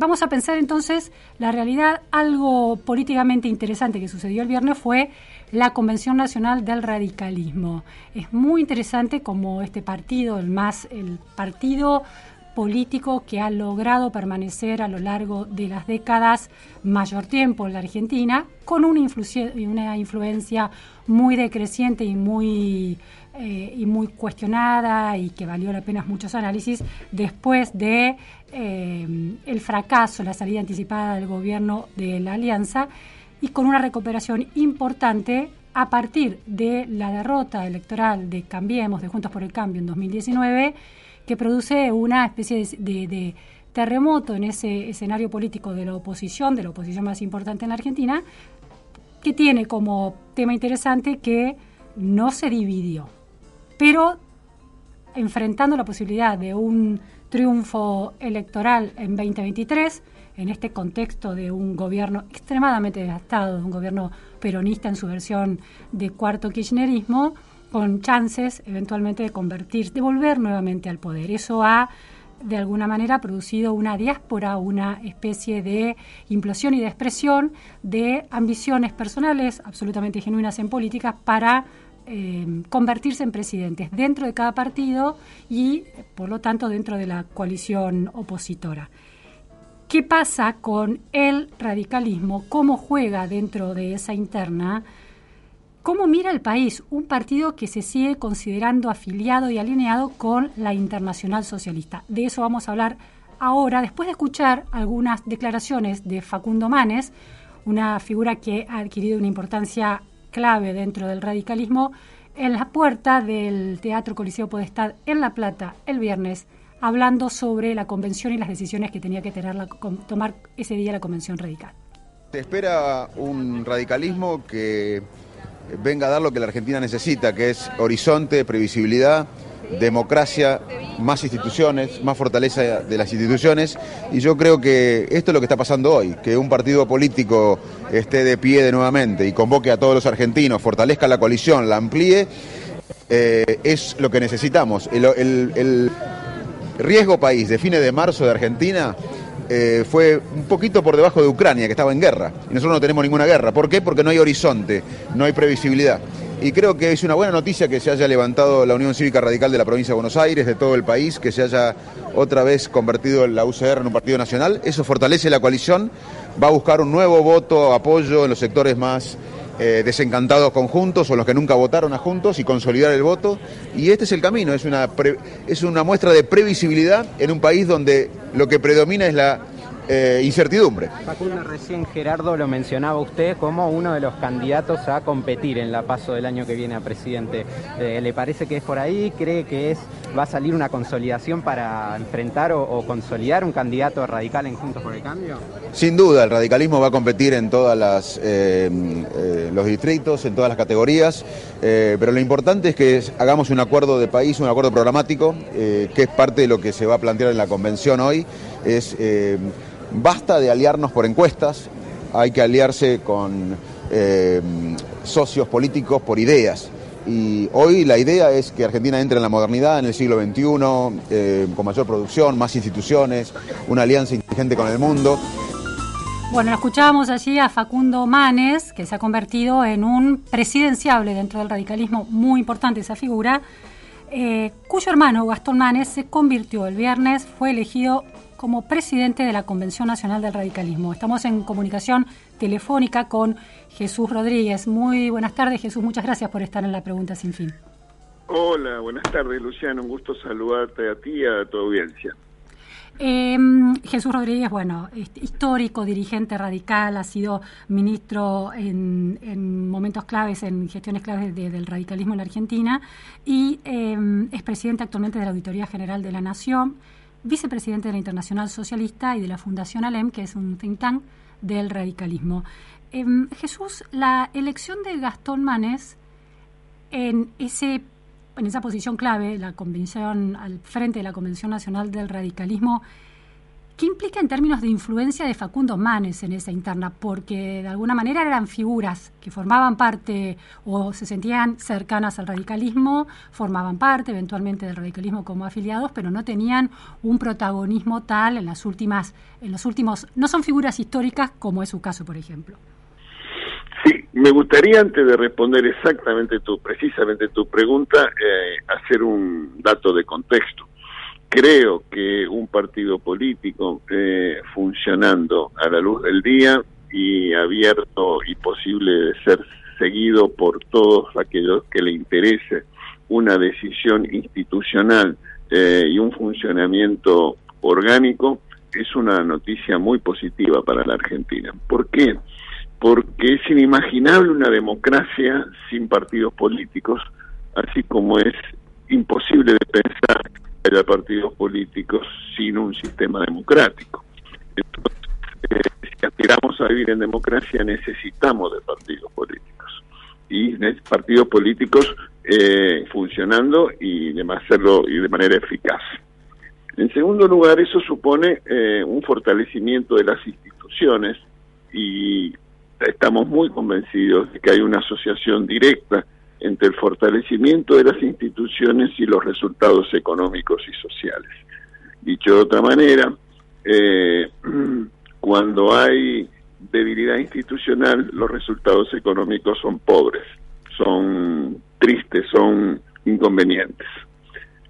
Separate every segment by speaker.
Speaker 1: vamos a pensar entonces la realidad. Algo políticamente interesante que sucedió el viernes fue la Convención Nacional del Radicalismo. Es muy interesante como este partido, el más, el partido político que ha logrado permanecer a lo largo de las décadas mayor tiempo en la Argentina, con una, una influencia muy decreciente y muy, eh, y muy cuestionada y que valió la pena muchos análisis después de eh, el fracaso, la salida anticipada del gobierno de la Alianza y con una recuperación importante a partir de la derrota electoral de Cambiemos, de Juntos por el Cambio en 2019 que produce una especie de, terremoto en ese escenario político de la oposición, de la oposición más importante en la Argentina, que tiene como tema interesante que no se dividió, pero enfrentando la posibilidad de un triunfo electoral en 2023, en este contexto de un gobierno extremadamente desgastado, de un gobierno peronista en su versión de cuarto kirchnerismo, con chances eventualmente de convertirse, de volver nuevamente al poder. Eso ha de alguna manera producido una diáspora, una especie de implosión y de expresión de ambiciones personales absolutamente genuinas en políticas para eh, convertirse en presidentes dentro de cada partido y, por lo tanto, dentro de la coalición opositora. ¿Qué pasa con el radicalismo? ¿Cómo juega dentro de esa interna? ¿Cómo mira el país un partido que se sigue considerando afiliado y alineado con la Internacional Socialista? De eso vamos a hablar ahora, después de escuchar algunas declaraciones de Facundo Manes, una figura que ha adquirido una importancia clave dentro del radicalismo, en la puerta del Teatro Coliseo Podestad en La Plata el viernes, hablando sobre la convención y las decisiones que tenía que tomar ese día la convención radical.
Speaker 2: Se espera un radicalismo que venga a dar lo que la Argentina necesita, que es horizonte, previsibilidad, democracia, más instituciones, más fortaleza de las instituciones. Y yo creo que esto es lo que está pasando hoy, que un partido político esté de pie de nuevamente y convoque a todos los argentinos, fortalezca la coalición, la amplíe, eh, es lo que necesitamos. El, el riesgo país de fines de marzo de Argentina eh, fue un poquito por debajo de Ucrania, que estaba en guerra. Y nosotros no tenemos ninguna guerra. ¿Por qué? Porque no hay horizonte, no hay previsibilidad. Y creo que es una buena noticia que se haya levantado la Unión Cívica Radical de la provincia de Buenos Aires, de todo el país, que se haya otra vez convertido la UCR en un partido nacional. Eso fortalece la coalición, va a buscar un nuevo voto, apoyo en los sectores más eh, desencantados con Juntos o los que nunca votaron a Juntos y consolidar el voto. Y este es el camino, es una, es una muestra de previsibilidad en un país donde lo que predomina es la eh, incertidumbre.
Speaker 3: Facundo, recién Gerardo lo mencionaba usted como uno de los candidatos a competir en la paso del año que viene a presidente. Eh, ¿Le parece que es por ahí? ¿Cree que es va a salir una consolidación para enfrentar o, consolidar un candidato radical en Juntos por el Cambio?
Speaker 2: Sin duda, el radicalismo va a competir en todos eh, los distritos, en todas las categorías, pero lo importante es que hagamos un acuerdo de país, un acuerdo programático, que es parte de lo que se va a plantear en la convención hoy. Es Basta de aliarnos por encuestas, hay que aliarse con eh, socios políticos por ideas. Y hoy la idea es que Argentina entre en la modernidad en el siglo XXI, eh, con mayor producción, más instituciones, una alianza inteligente con el mundo.
Speaker 1: Bueno, escuchábamos allí a Facundo Manes, que se ha convertido en un presidenciable dentro del radicalismo, muy importante esa figura, eh, cuyo hermano Gastón Manes se convirtió el viernes, fue elegido como presidente de la Convención Nacional del Radicalismo. Estamos en comunicación telefónica con Jesús Rodríguez. Muy buenas tardes, Jesús. Muchas gracias por estar en la pregunta sin fin.
Speaker 4: Hola, buenas tardes, Luciano. Un gusto saludarte a ti y a tu audiencia.
Speaker 1: Em, Jesús Rodríguez, bueno, histórico, dirigente radical, ha sido ministro en, momentos claves, en gestiones claves del radicalismo en la Argentina y em, es presidente actualmente de la Auditoría General de la Nación vicepresidente de la Internacional Socialista y de la Fundación ALEM, que es un think tank del radicalismo. Em, Jesús, la elección de Gastón Manes en, ese, en esa posición clave, la convención al frente de la Convención Nacional del Radicalismo, ¿Qué implica en términos de influencia de Facundo Manes en esa interna? Porque de alguna manera eran figuras que formaban parte o se sentían cercanas al radicalismo, formaban parte eventualmente del radicalismo como afiliados, pero no tenían un protagonismo tal en las últimas, en los últimos, no son figuras históricas como es su caso, por ejemplo.
Speaker 4: Sí, me gustaría antes de responder exactamente tu, precisamente tu pregunta, eh, hacer un dato de contexto creo que un partido político eh, funcionando a la luz del día y abierto y posible de ser seguido por todos aquellos que le interese una decisión institucional eh, y un funcionamiento orgánico es una noticia muy positiva para la Argentina. ¿Por qué? Porque es inimaginable una democracia sin partidos políticos, así como es imposible de pensar haya partidos políticos sin un sistema democrático. Entonces, eh, si aspiramos a vivir en democracia, necesitamos de partidos políticos. Y partidos políticos eh, funcionando y de y de manera eficaz. En segundo lugar, eso supone eh, un fortalecimiento de las instituciones y estamos muy convencidos de que hay una asociación directa entre el fortalecimiento de las instituciones y los resultados económicos y sociales. Dicho de otra manera, eh, cuando hay debilidad institucional, los resultados económicos son pobres, son tristes, son inconvenientes.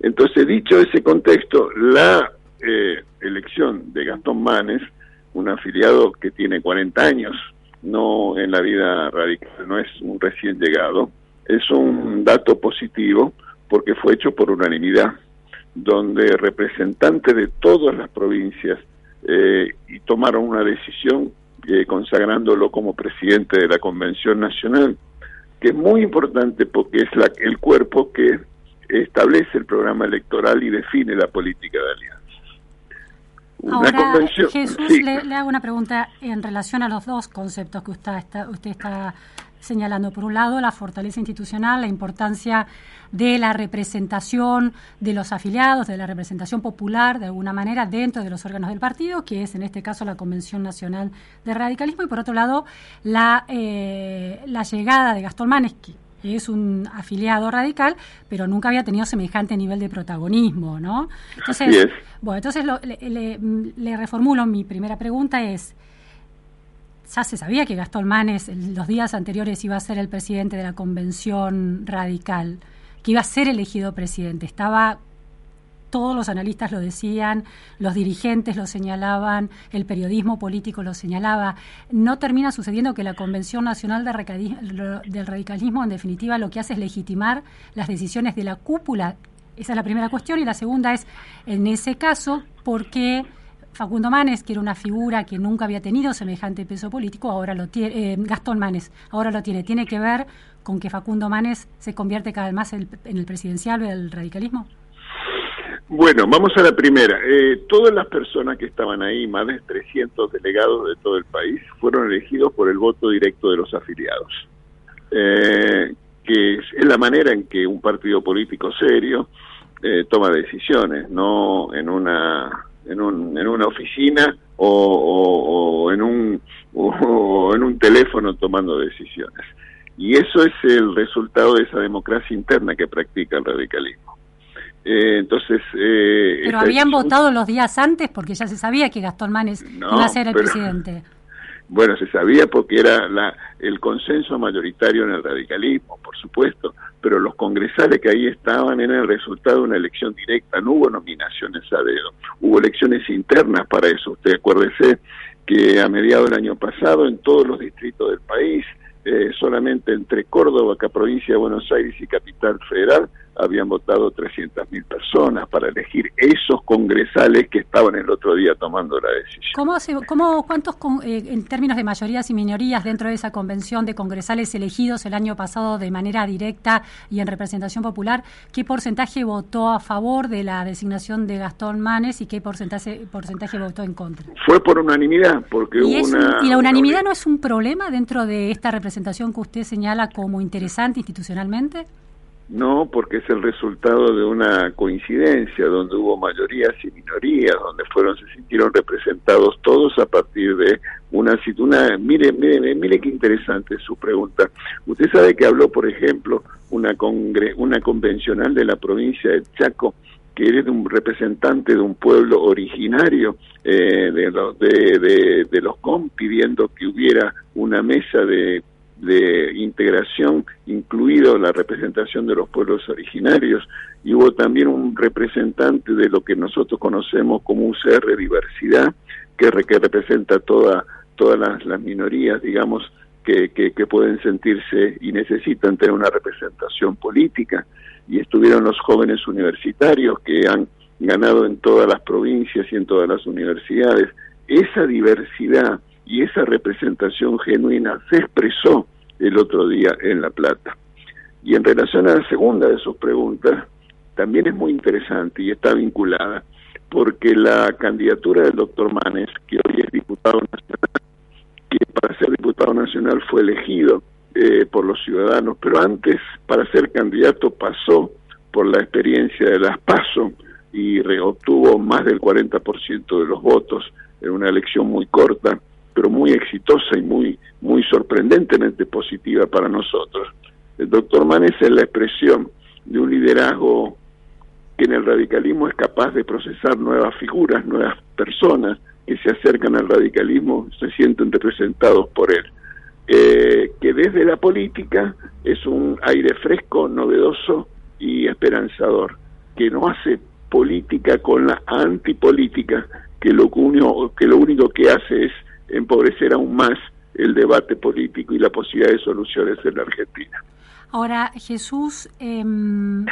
Speaker 4: Entonces, dicho ese contexto, la eh, elección de Gastón Manes, un afiliado que tiene 40 años, no en la vida radical, no es un recién llegado, es un dato positivo porque fue hecho por unanimidad, donde representantes de todas las provincias eh, y tomaron una decisión eh, consagrándolo como presidente de la Convención Nacional, que es muy importante porque es la, el cuerpo que establece el programa electoral y define la política de alianzas.
Speaker 1: Ahora, Jesús, le, le, hago una pregunta en relación a los dos conceptos que usted está, usted está señalando, por un lado, la fortaleza institucional, la importancia de la representación de los afiliados, de la representación popular, de alguna manera, dentro de los órganos del partido, que es en este caso la Convención Nacional de Radicalismo, y por otro lado, la, eh, la llegada de Gastón Manes, que es un afiliado radical, pero nunca había tenido semejante nivel de protagonismo, ¿no? Entonces, bueno, entonces le, le reformulo mi primera pregunta es, ya se sabía que Gastón Manes los días anteriores iba a ser el presidente de la convención radical, que iba a ser elegido presidente. Estaba, todos los analistas lo decían, los dirigentes lo señalaban, el periodismo político lo señalaba. No termina sucediendo que la Convención Nacional de del Radicalismo, en definitiva, lo que hace es legitimar las decisiones de la cúpula. Esa es la primera cuestión. Y la segunda es, en ese caso, ¿por qué Facundo Manes, que era una figura que nunca había tenido semejante peso político, ahora lo tiene, eh, Gastón Manes, ahora lo tiene. ¿Tiene que ver con que Facundo Manes se convierte cada vez más en el presidencial del radicalismo?
Speaker 4: Bueno, vamos a la primera. Eh, todas las personas que estaban ahí, más de 300 delegados de todo el país, fueron elegidos por el voto directo de los afiliados, eh, que es, la manera en que un partido político serio toma decisiones, no en una en, un, en una oficina o, en un, o en un teléfono tomando decisiones. Y eso es el resultado de esa democracia interna que practica el radicalismo. Eh, entonces,
Speaker 1: eh, pero habían votado los días antes porque ya se sabía que Gastón Manes iba a ser el presidente.
Speaker 4: Bueno, se sabía porque era la, el consenso mayoritario en el radicalismo, por supuesto, pero los congresales que ahí estaban eran el resultado de una elección directa, no hubo nominaciones a dedo, hubo elecciones internas para eso. Usted acuérdese que a mediados del año pasado en todos los distritos del país, eh, solamente entre Córdoba, provincia de Buenos Aires y Capital Federal, habían votado 300.000 personas para elegir esos congresales que estaban el otro día tomando la decisión.
Speaker 1: ¿Cómo, cómo cuántos, eh, en términos de mayorías y minorías, dentro de esa convención de congresales elegidos el año pasado de manera directa y en representación popular, qué porcentaje votó a favor de la designación de Gastón Manes y qué porcentaje, porcentaje votó en contra?
Speaker 4: Fue por unanimidad, porque
Speaker 1: ¿Y,
Speaker 4: una,
Speaker 1: ¿Y la unanimidad no es un problema dentro de esta representación que usted señala como interesante institucionalmente?
Speaker 4: No porque es el resultado de una coincidencia donde hubo mayorías y minorías, donde fueron se sintieron representados todos a partir de una una mire mire mire qué interesante su pregunta. Usted sabe que habló, por ejemplo, una congre, una convencional de la provincia de Chaco que eres un representante de un pueblo originario eh, de, de, de, de los COM pidiendo que hubiera una mesa de de integración, incluido la representación de los pueblos originarios, y hubo también un representante de lo que nosotros conocemos como UCR Diversidad, que, que representa toda, todas las, minorías, digamos, que, que, pueden sentirse y necesitan tener una representación política, y estuvieron los jóvenes universitarios que han ganado en todas las provincias y en todas las universidades. Esa diversidad y esa representación genuina se expresó el otro día en La Plata. Y en relación a la segunda de sus preguntas, también es muy interesante y está vinculada, porque la candidatura del doctor Manes, que hoy es diputado nacional, que para ser diputado nacional fue elegido eh, por los ciudadanos, pero antes para ser candidato pasó por la experiencia de las PASO y obtuvo más del 40% de los votos en una elección muy corta pero muy exitosa y muy, muy sorprendentemente positiva para nosotros. El doctor Manes es la expresión de un liderazgo que en el radicalismo es capaz de procesar nuevas figuras, nuevas personas que se acercan al radicalismo, se sienten representados por él. Eh, que desde la política es un aire fresco, novedoso y esperanzador, que no hace política con la antipolítica, que lo, que lo único que hace es empobrecer aún más el debate político y la posibilidad de soluciones en la Argentina.
Speaker 1: Ahora, Jesús, em,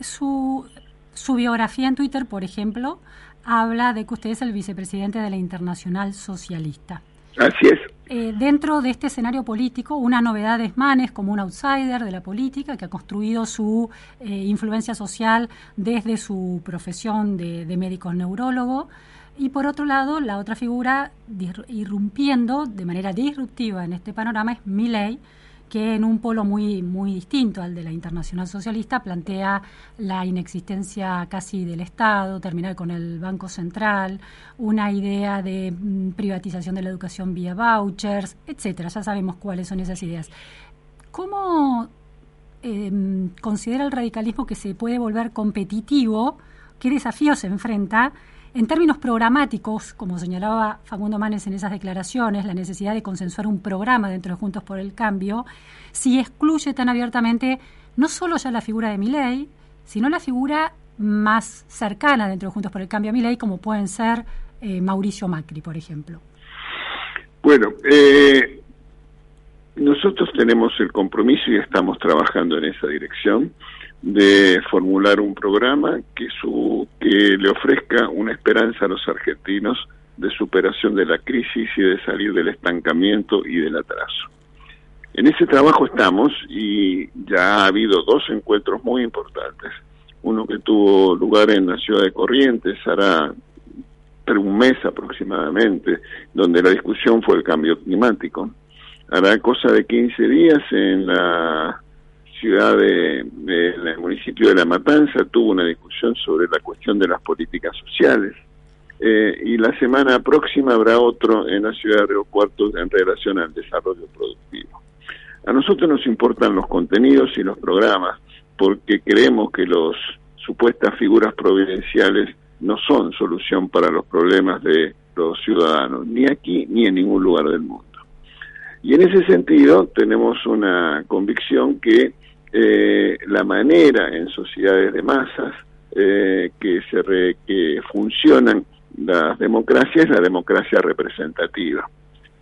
Speaker 1: su, su biografía en Twitter, por ejemplo, habla de que usted es el vicepresidente de la Internacional Socialista.
Speaker 4: Así es.
Speaker 1: Eh, dentro de este escenario político, una novedad es Manes como un outsider de la política que ha construido su eh, influencia social desde su profesión de, de médico neurólogo. Y por otro lado, la otra figura irrumpiendo de manera disruptiva en este panorama es Milley, que en un polo muy, muy distinto al de la Internacional Socialista plantea la inexistencia casi del Estado, terminar con el Banco Central, una idea de mm, privatización de la educación vía vouchers, etcétera. Ya sabemos cuáles son esas ideas. ¿Cómo em, considera el radicalismo que se puede volver competitivo? ¿Qué desafíos se enfrenta? En términos programáticos, como señalaba Facundo Manes en esas declaraciones, la necesidad de consensuar un programa dentro de Juntos por el Cambio, si excluye tan abiertamente no solo ya la figura de Milei, sino la figura más cercana dentro de Juntos por el Cambio a Milei, como pueden ser eh, Mauricio Macri, por ejemplo.
Speaker 4: Bueno, eh, nosotros tenemos el compromiso y estamos trabajando en esa dirección de formular un programa que, su, que le ofrezca una esperanza a los argentinos de superación de la crisis y de salir del estancamiento y del atraso. En ese trabajo estamos y ya ha habido dos encuentros muy importantes. Uno que tuvo lugar en la ciudad de Corrientes, hará un mes aproximadamente, donde la discusión fue el cambio climático. Hará cosa de 15 días en la ciudad de, el municipio de La Matanza tuvo una discusión sobre la cuestión de las políticas sociales. Eh, y la semana próxima habrá otro en la ciudad de Río Cuarto en relación al desarrollo productivo. A nosotros nos importan los contenidos y los programas porque creemos que los supuestas figuras providenciales no son solución para los problemas de los ciudadanos, ni aquí ni en ningún lugar del mundo. Y en ese sentido tenemos una convicción que eh, la manera en sociedades de masas eh, que, se que funcionan las democracias es la democracia representativa.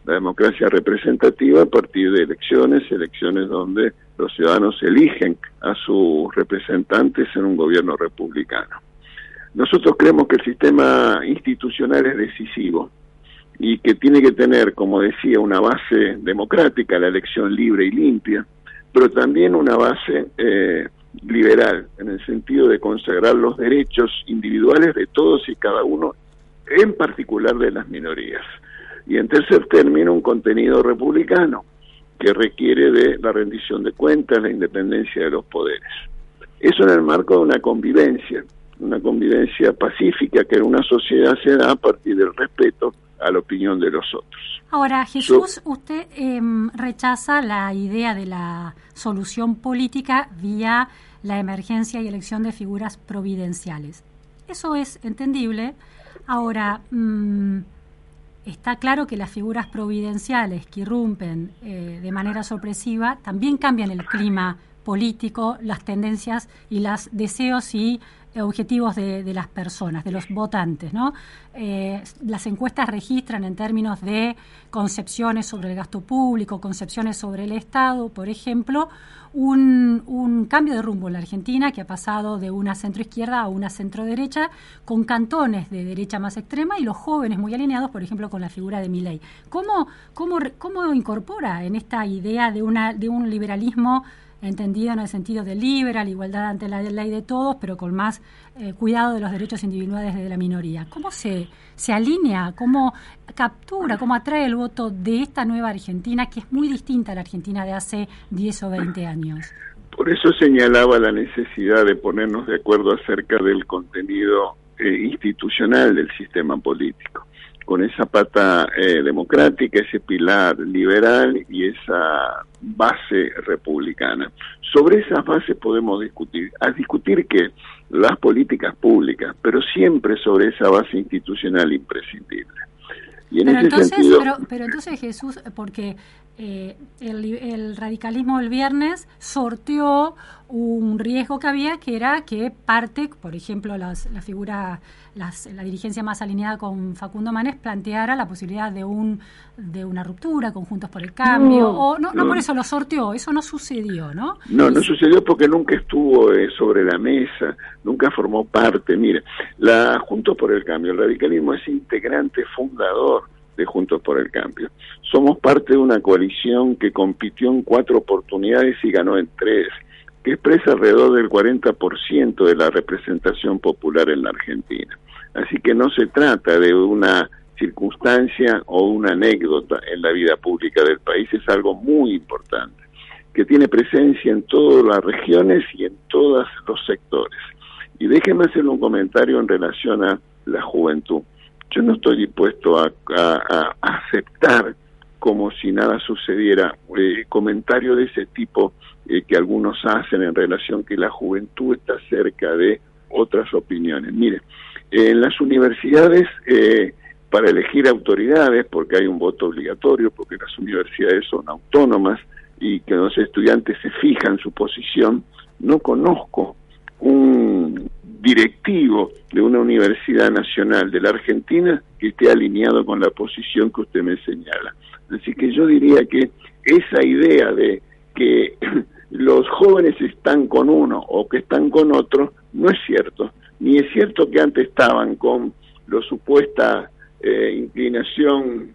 Speaker 4: La democracia representativa a partir de elecciones, elecciones donde los ciudadanos eligen a sus representantes en un gobierno republicano. Nosotros creemos que el sistema institucional es decisivo y que tiene que tener, como decía, una base democrática, la elección libre y limpia, pero también una base eh, liberal, en el sentido de consagrar los derechos individuales de todos y cada uno, en particular de las minorías. Y en tercer término, un contenido republicano, que requiere de la rendición de cuentas, la independencia de los poderes. Eso en el marco de una convivencia, una convivencia pacífica que en una sociedad se da a partir del respeto a la opinión de los otros.
Speaker 1: Ahora, Jesús, usted em, rechaza la idea de la solución política vía la emergencia y elección de figuras providenciales. Eso es entendible. Ahora, mm, está claro que las figuras providenciales que irrumpen eh, de manera sorpresiva también cambian el clima político, las tendencias y los deseos y objetivos de, las personas, de los votantes. ¿no? Eh, las encuestas registran en términos de concepciones sobre el gasto público, concepciones sobre el Estado, por ejemplo, un, cambio de rumbo en la Argentina que ha pasado de una centroizquierda a una centroderecha, con cantones de derecha más extrema y los jóvenes muy alineados, por ejemplo, con la figura de Milley. ¿Cómo, cómo, cómo incorpora en esta idea de, una, de un liberalismo entendido en el sentido de liberal, igualdad ante la ley de todos, pero con más eh, cuidado de los derechos individuales de la minoría. ¿Cómo se, se alinea, cómo captura, cómo atrae el voto de esta nueva Argentina, que es muy distinta a la Argentina de hace 10 o 20 años?
Speaker 4: Por eso señalaba la necesidad de ponernos de acuerdo acerca del contenido eh, institucional del sistema político con esa pata eh, democrática, ese pilar liberal y esa base republicana. Sobre esas bases podemos discutir, a discutir que las políticas públicas, pero siempre sobre esa base institucional imprescindible.
Speaker 1: Y en pero, ese entonces, sentido, pero, entonces Jesús, porque eh, el, radicalismo el viernes sorteó un riesgo que había, que era que parte, por ejemplo, las, la figura, las, la dirigencia más alineada con Facundo Manes planteara la posibilidad de un de una ruptura, conjuntos por el cambio, no, o no, no, por eso lo sorteó, eso no sucedió, ¿no?
Speaker 4: No, no sucedió porque nunca estuvo eh, sobre la mesa, nunca formó parte. Mire, la Juntos por el Cambio, el radicalismo es integrante fundador de Juntos por el Cambio. Somos parte de una coalición que compitió en cuatro oportunidades y ganó en tres, que expresa alrededor del 40% de la representación popular en la Argentina. Así que no se trata de una circunstancia o una anécdota en la vida pública del país, es algo muy importante, que tiene presencia en todas las regiones y en todos los sectores. Y déjeme hacer un comentario en relación a la juventud. Yo no estoy dispuesto a, aceptar como si nada sucediera eh, comentarios de ese tipo eh, que algunos hacen en relación que la juventud está cerca de otras opiniones. Mire, en las universidades eh, para elegir autoridades, porque hay un voto obligatorio, porque las universidades son autónomas y que los estudiantes se fijan su posición, no conozco un directivo de una universidad nacional de la Argentina que esté alineado con la posición que usted me señala. Así que yo diría que esa idea de que los jóvenes están con uno o que están con otro no es cierto. Ni es cierto que antes estaban con la supuesta eh, inclinación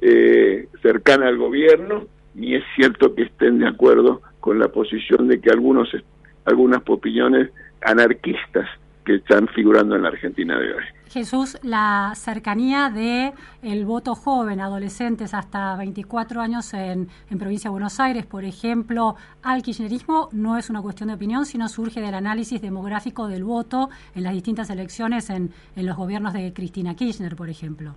Speaker 4: eh, cercana al gobierno, ni es cierto que estén de acuerdo con la posición de que algunos algunas opiniones anarquistas que están figurando en la Argentina de hoy.
Speaker 1: Jesús, la cercanía de el voto joven, adolescentes hasta 24 años en, en, provincia de Buenos Aires, por ejemplo, al kirchnerismo no es una cuestión de opinión, sino surge del análisis demográfico del voto en las distintas elecciones en, en los gobiernos de Cristina Kirchner, por ejemplo.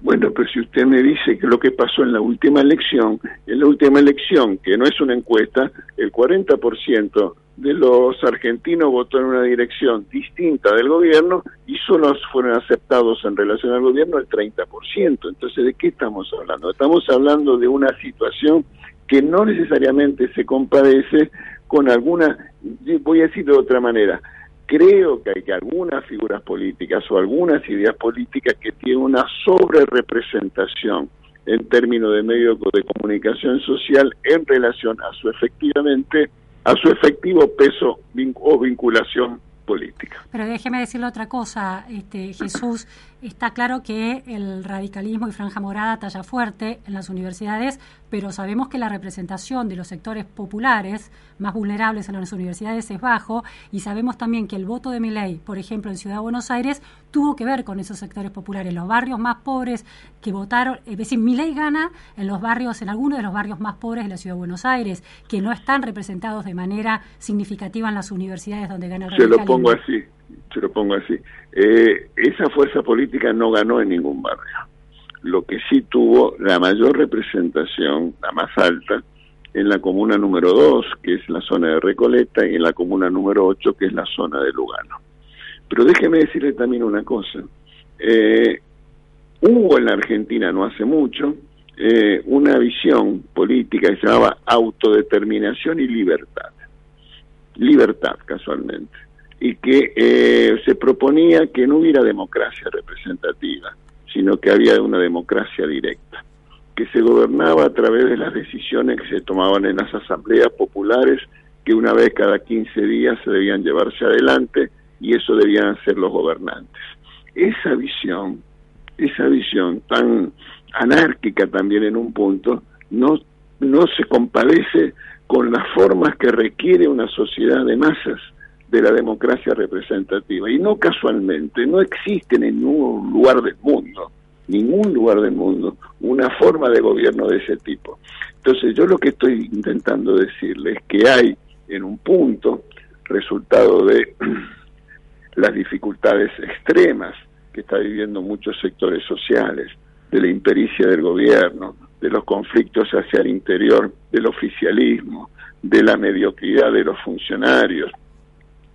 Speaker 4: Bueno, pero si usted me dice que lo que pasó en la última elección, en la última elección, que no es una encuesta, el 40% de los argentinos votó en una dirección distinta del gobierno y solo fueron aceptados en relación al gobierno el 30%. Entonces, ¿de qué estamos hablando? Estamos hablando de una situación que no necesariamente se compadece con alguna, voy a decir de otra manera, creo que hay que algunas figuras políticas o algunas ideas políticas que tienen una sobre-representación en términos de medios de comunicación social en relación a su efectivamente a su efectivo peso o vinculación política.
Speaker 1: Pero déjeme decirle otra cosa, este, Jesús. Está claro que el radicalismo y franja morada talla fuerte en las universidades, pero sabemos que la representación de los sectores populares más vulnerables en las universidades es bajo y sabemos también que el voto de Miley, por ejemplo, en Ciudad de Buenos Aires, tuvo que ver con esos sectores populares, los barrios más pobres que votaron, es decir, Miley gana en los barrios, en algunos de los barrios más pobres de la Ciudad de Buenos Aires, que no están representados de manera significativa en las universidades donde gana el
Speaker 4: radicalismo. Se lo pongo así se lo pongo así. Eh, esa fuerza política no ganó en ningún barrio. Lo que sí tuvo la mayor representación, la más alta, en la comuna número 2, que es la zona de Recoleta, y en la comuna número 8, que es la zona de Lugano. Pero déjeme decirle también una cosa. Eh, hubo en la Argentina no hace mucho eh, una visión política que se llamaba autodeterminación y libertad. Libertad, casualmente y que eh, se proponía que no hubiera democracia representativa, sino que había una democracia directa, que se gobernaba a través de las decisiones que se tomaban en las asambleas populares, que una vez cada 15 días se debían llevarse adelante y eso debían ser los gobernantes. Esa visión, esa visión tan anárquica también en un punto, no, no se compadece con las formas que requiere una sociedad de masas de la democracia representativa. Y no casualmente, no existe en ningún lugar del mundo, ningún lugar del mundo, una forma de gobierno de ese tipo. Entonces yo lo que estoy intentando decirle es que hay en un punto, resultado de las dificultades extremas que está viviendo muchos sectores sociales, de la impericia del gobierno, de los conflictos hacia el interior del oficialismo, de la mediocridad de los funcionarios,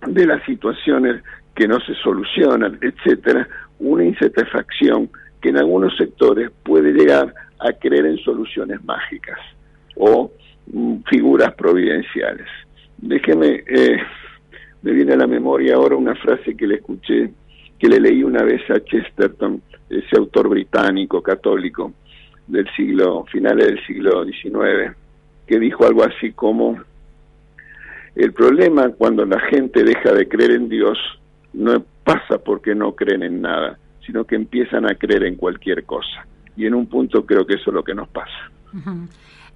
Speaker 4: de las situaciones que no se solucionan, etcétera, una insatisfacción que en algunos sectores puede llegar a creer en soluciones mágicas o mm, figuras providenciales. Déjeme, eh, me viene a la memoria ahora una frase que le escuché, que le leí una vez a Chesterton, ese autor británico católico del siglo, finales del siglo XIX, que dijo algo así como el problema cuando la gente deja de creer en Dios no pasa porque no creen en nada, sino que empiezan a creer en cualquier cosa. Y en un punto creo que eso es lo que nos pasa.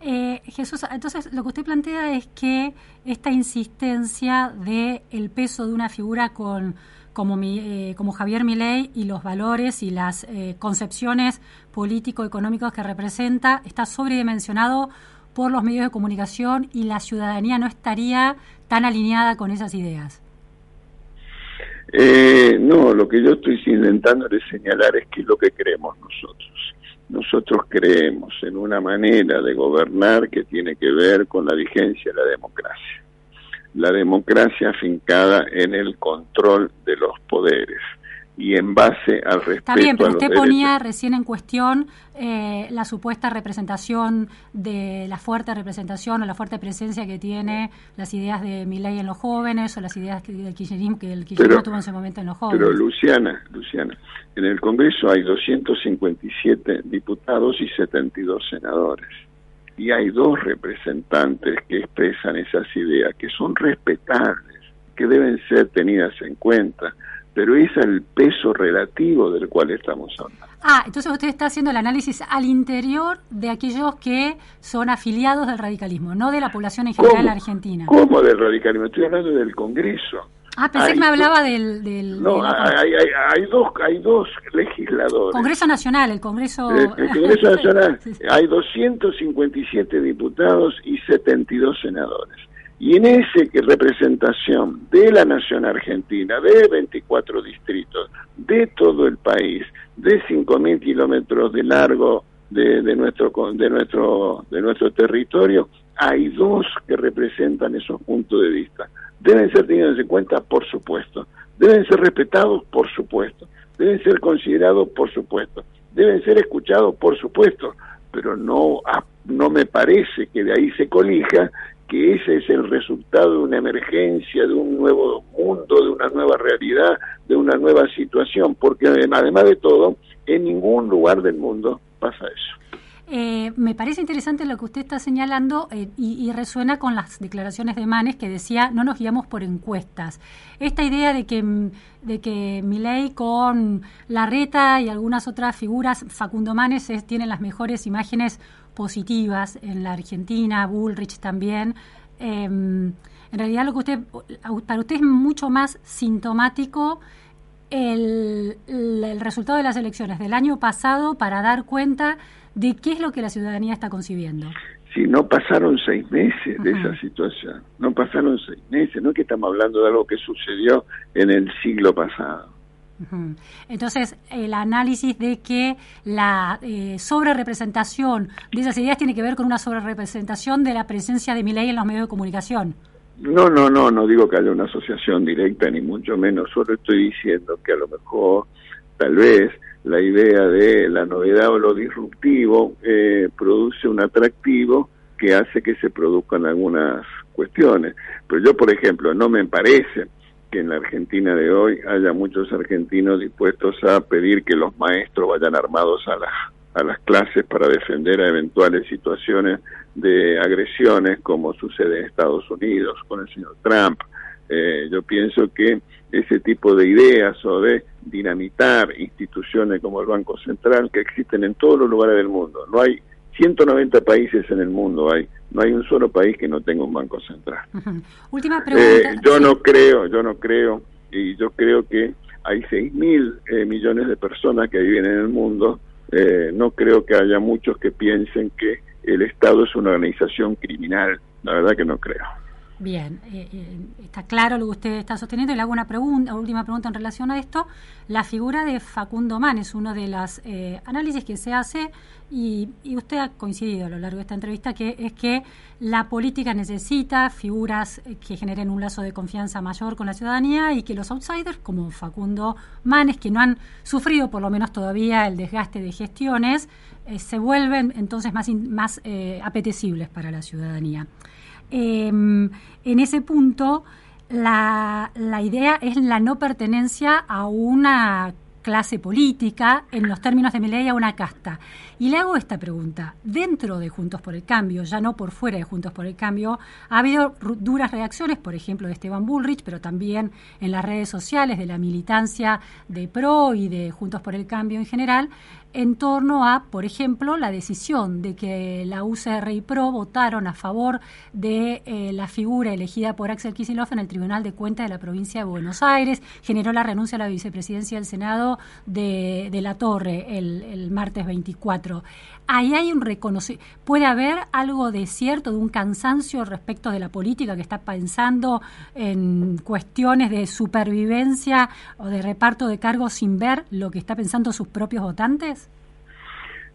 Speaker 1: Eh, Jesús, entonces lo que usted plantea es que esta insistencia de el peso de una figura con como, eh, como Javier Milei y los valores y las eh, concepciones político-económicos que representa está sobredimensionado por los medios de comunicación y la ciudadanía no estaría tan alineada con esas ideas?
Speaker 4: Eh, no, lo que yo estoy intentando señalar es que es lo que creemos nosotros. Nosotros creemos en una manera de gobernar que tiene que ver con la vigencia de la democracia. La democracia afincada en el control de los poderes y en base al respeto.
Speaker 1: Está bien, pero usted ponía recién en cuestión eh, la supuesta representación de la fuerte representación o la fuerte presencia que tiene las ideas de Milei en los jóvenes o las ideas del kirchnerismo que el kirchnerismo tuvo en ese momento en los jóvenes.
Speaker 4: Pero Luciana, Luciana, en el Congreso hay 257 diputados y 72 senadores. Y hay dos representantes que expresan esas ideas que son respetables, que deben ser tenidas en cuenta pero es el peso relativo del cual estamos hablando.
Speaker 1: Ah, entonces usted está haciendo el análisis al interior de aquellos que son afiliados del radicalismo, no de la población en general argentina.
Speaker 4: ¿Cómo del radicalismo? Estoy hablando del Congreso.
Speaker 1: Ah, pensé que me hablaba del...
Speaker 4: no, hay, hay, dos, hay dos legisladores.
Speaker 1: Congreso Nacional, el Congreso...
Speaker 4: El, Congreso Nacional. Hay 257 diputados y 72 senadores. Y en que representación de la nación argentina, de 24 distritos, de todo el país, de 5.000 kilómetros de largo de, de, nuestro, de, nuestro, de nuestro territorio, hay dos que representan esos puntos de vista. Deben ser tenidos en cuenta, por supuesto. Deben ser respetados, por supuesto. Deben ser considerados, por supuesto. Deben ser escuchados, por supuesto. Pero no, no me parece que de ahí se colija que ese es el resultado de una emergencia, de un nuevo mundo, de una nueva realidad, de una nueva situación, porque además de todo, en ningún lugar del mundo pasa eso.
Speaker 1: Eh, me parece interesante lo que usted está señalando eh, y, resuena con las declaraciones de Manes que decía no nos guiamos por encuestas. Esta idea de que, de que Milei con Larreta y algunas otras figuras, Facundo Manes es, tienen las mejores imágenes positivas en la Argentina, Bullrich también. Em, en realidad lo que usted, para usted es mucho más sintomático el, el, resultado de las elecciones del año pasado para dar cuenta de qué es lo que la ciudadanía está concibiendo.
Speaker 4: Si no pasaron seis meses de esa situación, no pasaron seis meses, no es que estamos hablando de algo que sucedió en el siglo pasado.
Speaker 1: Entonces, el análisis de que la eh, sobrerepresentación de esas ideas tiene que ver con una sobrerepresentación de la presencia de mi ley en los medios de comunicación.
Speaker 4: No, no, no, no digo que haya una asociación directa, ni mucho menos, solo estoy diciendo que a lo mejor, tal vez, la idea de la novedad o lo disruptivo eh, produce un atractivo que hace que se produzcan algunas cuestiones. Pero yo, por ejemplo, no me parece en la Argentina de hoy haya muchos argentinos dispuestos a pedir que los maestros vayan armados a las, a las clases para defender a eventuales situaciones de agresiones como sucede en Estados Unidos con el señor Trump. Eh, yo pienso que ese tipo de ideas o de dinamitar instituciones como el Banco Central que existen en todos los lugares del mundo. No hay 190 países en el mundo, hay no hay un solo país que no tenga un banco central.
Speaker 1: Última pregunta.
Speaker 4: Eh, yo no creo, yo no creo y yo creo que hay 6 mil eh, millones de personas que viven en el mundo. Eh, no creo que haya muchos que piensen que el Estado es una organización criminal. La verdad que no creo.
Speaker 1: Bien, eh, eh, está claro lo que usted está sosteniendo. Y le hago una pregunta, última pregunta en relación a esto. La figura de Facundo Man es uno de los eh, análisis que se hace y, usted ha coincidido a lo largo de esta entrevista que es que la política necesita figuras que generen un lazo de confianza mayor con la ciudadanía y que los outsiders, como Facundo Manes, que no han sufrido por lo menos todavía el desgaste de gestiones, se vuelven entonces más, más apetecibles para la ciudadanía. Em, en ese punto, la, la idea es la no pertenencia a una clase política, en los términos de mi ley, a una casta. Y le hago esta pregunta. Dentro de Juntos por el Cambio, ya no por fuera de Juntos por el Cambio, ha habido duras reacciones, por ejemplo, de Esteban Bullrich, pero también en las redes sociales de la militancia de PRO y de Juntos por el Cambio en general, en torno a, por ejemplo, la decisión de que la UCR y PRO votaron a favor de eh, la figura elegida por Axel Kicillof en el Tribunal de Cuentas de la provincia de Buenos Aires, generó la renuncia a la vicepresidencia del Senado de, de la Torre el, el martes 24. Ahí hay un reconocimiento, puede haber algo de cierto, de un cansancio respecto de la política que está pensando en cuestiones de supervivencia o de reparto de cargos sin ver lo que está pensando sus propios votantes?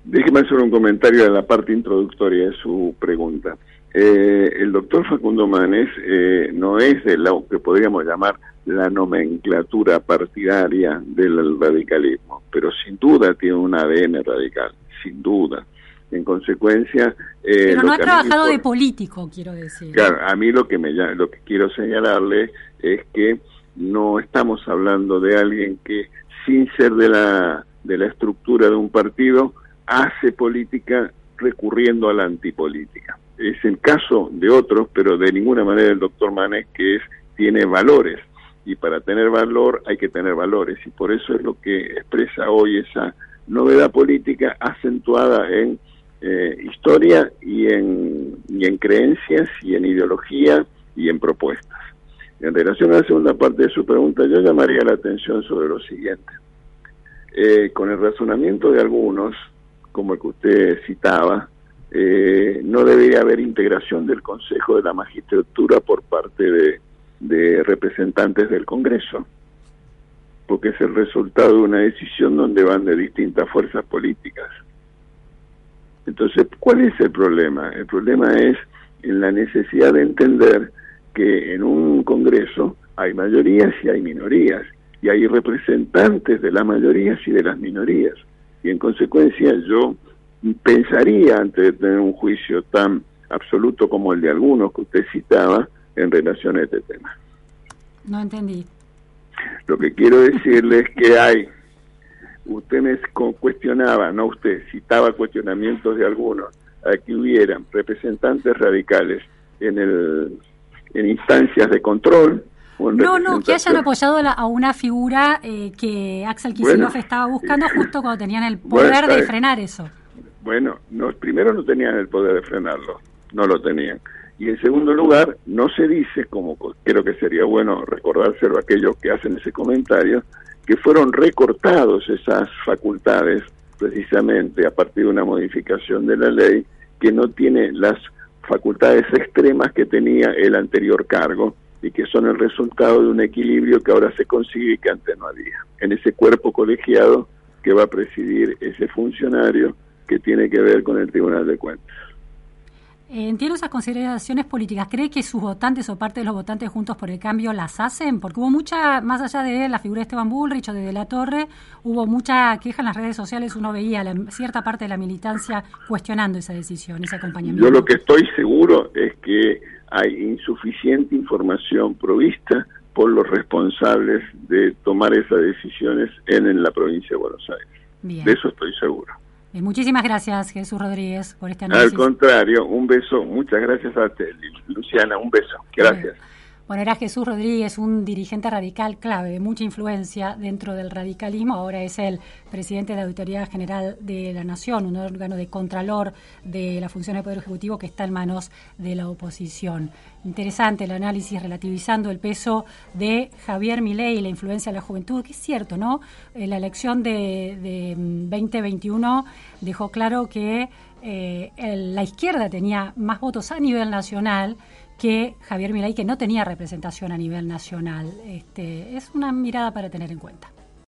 Speaker 4: Déjeme hacer un comentario en la parte introductoria de su pregunta. Eh, el doctor Facundo Manes eh, no es de lo que podríamos llamar la nomenclatura partidaria del radicalismo, pero sin duda tiene un ADN radical sin duda. En consecuencia...
Speaker 1: Eh, Pero no ha trabajado de político, quiero decir.
Speaker 4: Claro, a mí lo que, me, lo que quiero señalarle es que no estamos hablando de alguien que sin ser de la, de la estructura de un partido hace política recurriendo a la antipolítica. Es el caso de otros, pero de ninguna manera el doctor Manes, que es, tiene valores. Y para tener valor hay que tener valores. Y por eso es lo que expresa hoy esa novedad política acentuada en eh, historia y en, y en creencias y en ideología y en propuestas. En relación a la segunda parte de su pregunta, yo llamaría la atención sobre lo siguiente. Eh, con el razonamiento de algunos, como el que usted citaba, eh, no debería haber integración del Consejo de la Magistratura por parte de representantes del Congreso porque es el resultado de una decisión donde van de distintas fuerzas políticas. Entonces, ¿cuál es el problema? El problema es en la necesidad de entender que en un Congreso hay mayorías y hay minorías, y hay representantes de las mayorías y de las minorías. Y en consecuencia yo pensaría, antes de tener un juicio tan absoluto como el de algunos que usted citaba, en relación a este tema.
Speaker 1: No entendí.
Speaker 4: Lo que quiero decirles es que hay usted me cuestionaba, no usted, citaba cuestionamientos de algunos, a que hubieran representantes radicales en, el, en instancias de control.
Speaker 1: No, no, que hayan apoyado a una figura eh, que Axel Kicillof estaba buscando justo cuando tenían el poder de frenar eso.
Speaker 4: Bueno, no, primero no tenían el poder de frenarlo, no lo tenían. Y en segundo lugar, no se dice, como creo que sería bueno recordárselo a aquellos que hacen ese comentario, que fueron recortados esas facultades precisamente a partir de una modificación de la ley que no tiene las facultades extremas que tenía el anterior cargo y que son el resultado de un equilibrio que ahora se consigue y que antes no había. En ese cuerpo colegiado que va a presidir ese funcionario que tiene que ver con el Tribunal de Cuentas.
Speaker 1: Eh, entiendo esas consideraciones políticas. ¿Cree que sus votantes o parte de los votantes juntos por el cambio las hacen? Porque hubo mucha, más allá de la figura de Esteban Bullrich o de, de La Torre, hubo mucha queja en las redes sociales. Uno veía la, cierta parte de la militancia cuestionando esa decisión, ese acompañamiento.
Speaker 4: Yo lo que estoy seguro es que hay insuficiente información provista por los responsables de tomar esas decisiones en, la provincia de Buenos Aires. De eso estoy seguro.
Speaker 1: Eh, muchísimas gracias, Jesús Rodríguez, por este análisis.
Speaker 4: Al contrario, un beso. Muchas gracias a ti, Luciana. Un beso. Gracias.
Speaker 1: Bueno, era Jesús Rodríguez, un dirigente radical clave, de mucha influencia dentro del radicalismo. Ahora es el presidente de la Auditoría General de la Nación, un órgano de contralor de la función del Poder Ejecutivo que está en manos de la oposición. Interesante el análisis relativizando el peso de Javier Milei y la influencia de la juventud, que es cierto, ¿no? La elección de, de 2021 dejó claro que eh, la izquierda tenía más votos a nivel nacional que Javier Milei, que no tenía representación a nivel nacional. Este, es una mirada para tener en cuenta.